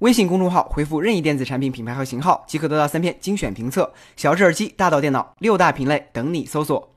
微信公众号回复任意电子产品品牌和型号，即可得到三篇精选评测。小智耳机，大到电脑，六大品类等你搜索。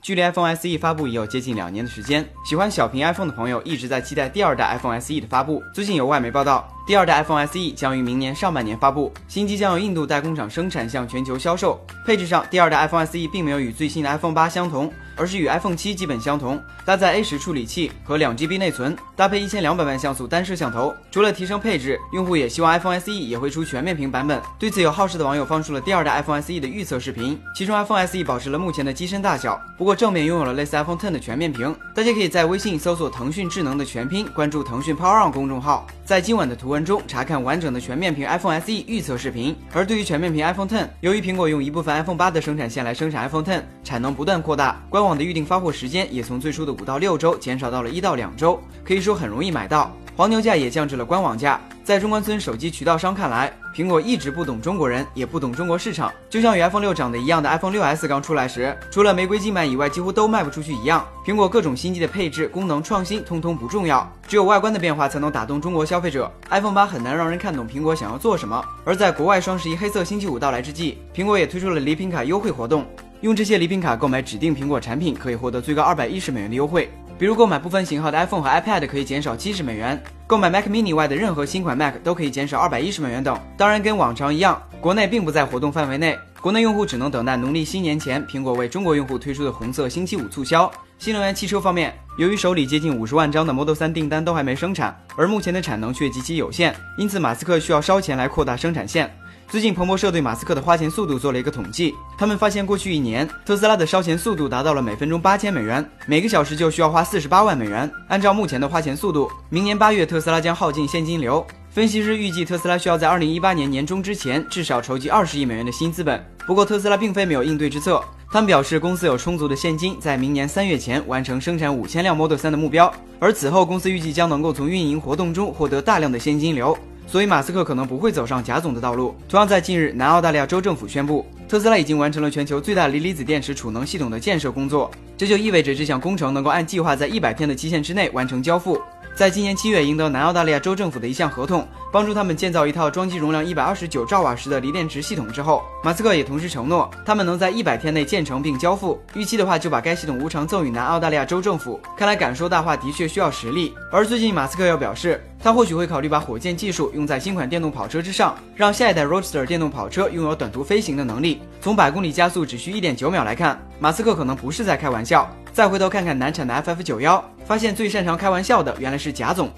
距离 iPhone SE 发布已有接近两年的时间，喜欢小屏 iPhone 的朋友一直在期待第二代 iPhone SE 的发布。最近有外媒报道，第二代 iPhone SE 将于明年上半年发布，新机将由印度代工厂生产向全球销售。配置上，第二代 iPhone SE 并没有与最新的 iPhone 八相同，而是与 iPhone 七基本相同，搭载 A 十处理器和两 GB 内存，搭配一千两百万像素单摄像头。除了提升配置，用户也希望 iPhone SE 也会出全面屏版本。对此，有好事的网友放出了第二代 iPhone SE 的预测视频，其中 iPhone SE 保持了目前的机身大小，不过正面拥有了类似。iPhone Ten 的全面屏，大家可以在微信搜索“腾讯智能”的全拼，关注腾讯 Power On 公众号，在今晚的图文中查看完整的全面屏 iPhone SE 预测视频。而对于全面屏 iPhone Ten，由于苹果用一部分 iPhone 8的生产线来生产 iPhone Ten，产能不断扩大，官网的预定发货时间也从最初的五到六周减少到了一到两周，可以说很容易买到。黄牛价也降至了官网价。在中关村手机渠道商看来，苹果一直不懂中国人，也不懂中国市场。就像与 iPhone 六长得一样的 iPhone 6s 刚出来时，除了玫瑰金版以外，几乎都卖不出去一样。苹果各种新机的配置、功能、创新，通通不重要，只有外观的变化才能打动中国消费者。iPhone 八很难让人看懂苹果想要做什么。而在国外双十一黑色星期五到来之际，苹果也推出了礼品卡优惠活动，用这些礼品卡购买指定苹果产品，可以获得最高二百一十美元的优惠。比如购买部分型号的 iPhone 和 iPad 可以减少七十美元，购买 Mac Mini 外的任何新款 Mac 都可以减少二百一十美元等。当然，跟往常一样，国内并不在活动范围内，国内用户只能等待农历新年前苹果为中国用户推出的红色星期五促销。新能源汽车方面，由于手里接近五十万张的 Model 3订单都还没生产，而目前的产能却极其有限，因此马斯克需要烧钱来扩大生产线。最近，彭博社对马斯克的花钱速度做了一个统计，他们发现过去一年，特斯拉的烧钱速度达到了每分钟八千美元，每个小时就需要花四十八万美元。按照目前的花钱速度，明年八月特斯拉将耗尽现金流。分析师预计，特斯拉需要在二零一八年年中之前至少筹集二十亿美元的新资本。不过，特斯拉并非没有应对之策，他们表示公司有充足的现金，在明年三月前完成生产五千辆 Model 3的目标，而此后公司预计将能够从运营活动中获得大量的现金流。所以马斯克可能不会走上贾总的道路。同样在近日，南澳大利亚州政府宣布，特斯拉已经完成了全球最大锂离子电池储能系统的建设工作，这就意味着这项工程能够按计划在一百天的期限之内完成交付。在今年七月赢得南澳大利亚州政府的一项合同，帮助他们建造一套装机容量一百二十九兆瓦时的锂电池系统之后，马斯克也同时承诺，他们能在一百天内建成并交付。预期的话，就把该系统无偿赠与南澳大利亚州政府。看来敢说大话的确需要实力。而最近，马斯克又表示，他或许会考虑把火箭技术用在新款电动跑车之上，让下一代 Roadster 电动跑车拥有短途飞行的能力。从百公里加速只需一点九秒来看，马斯克可能不是在开玩笑。再回头看看难产的 FF 九幺，发现最擅长开玩笑的原来是贾总。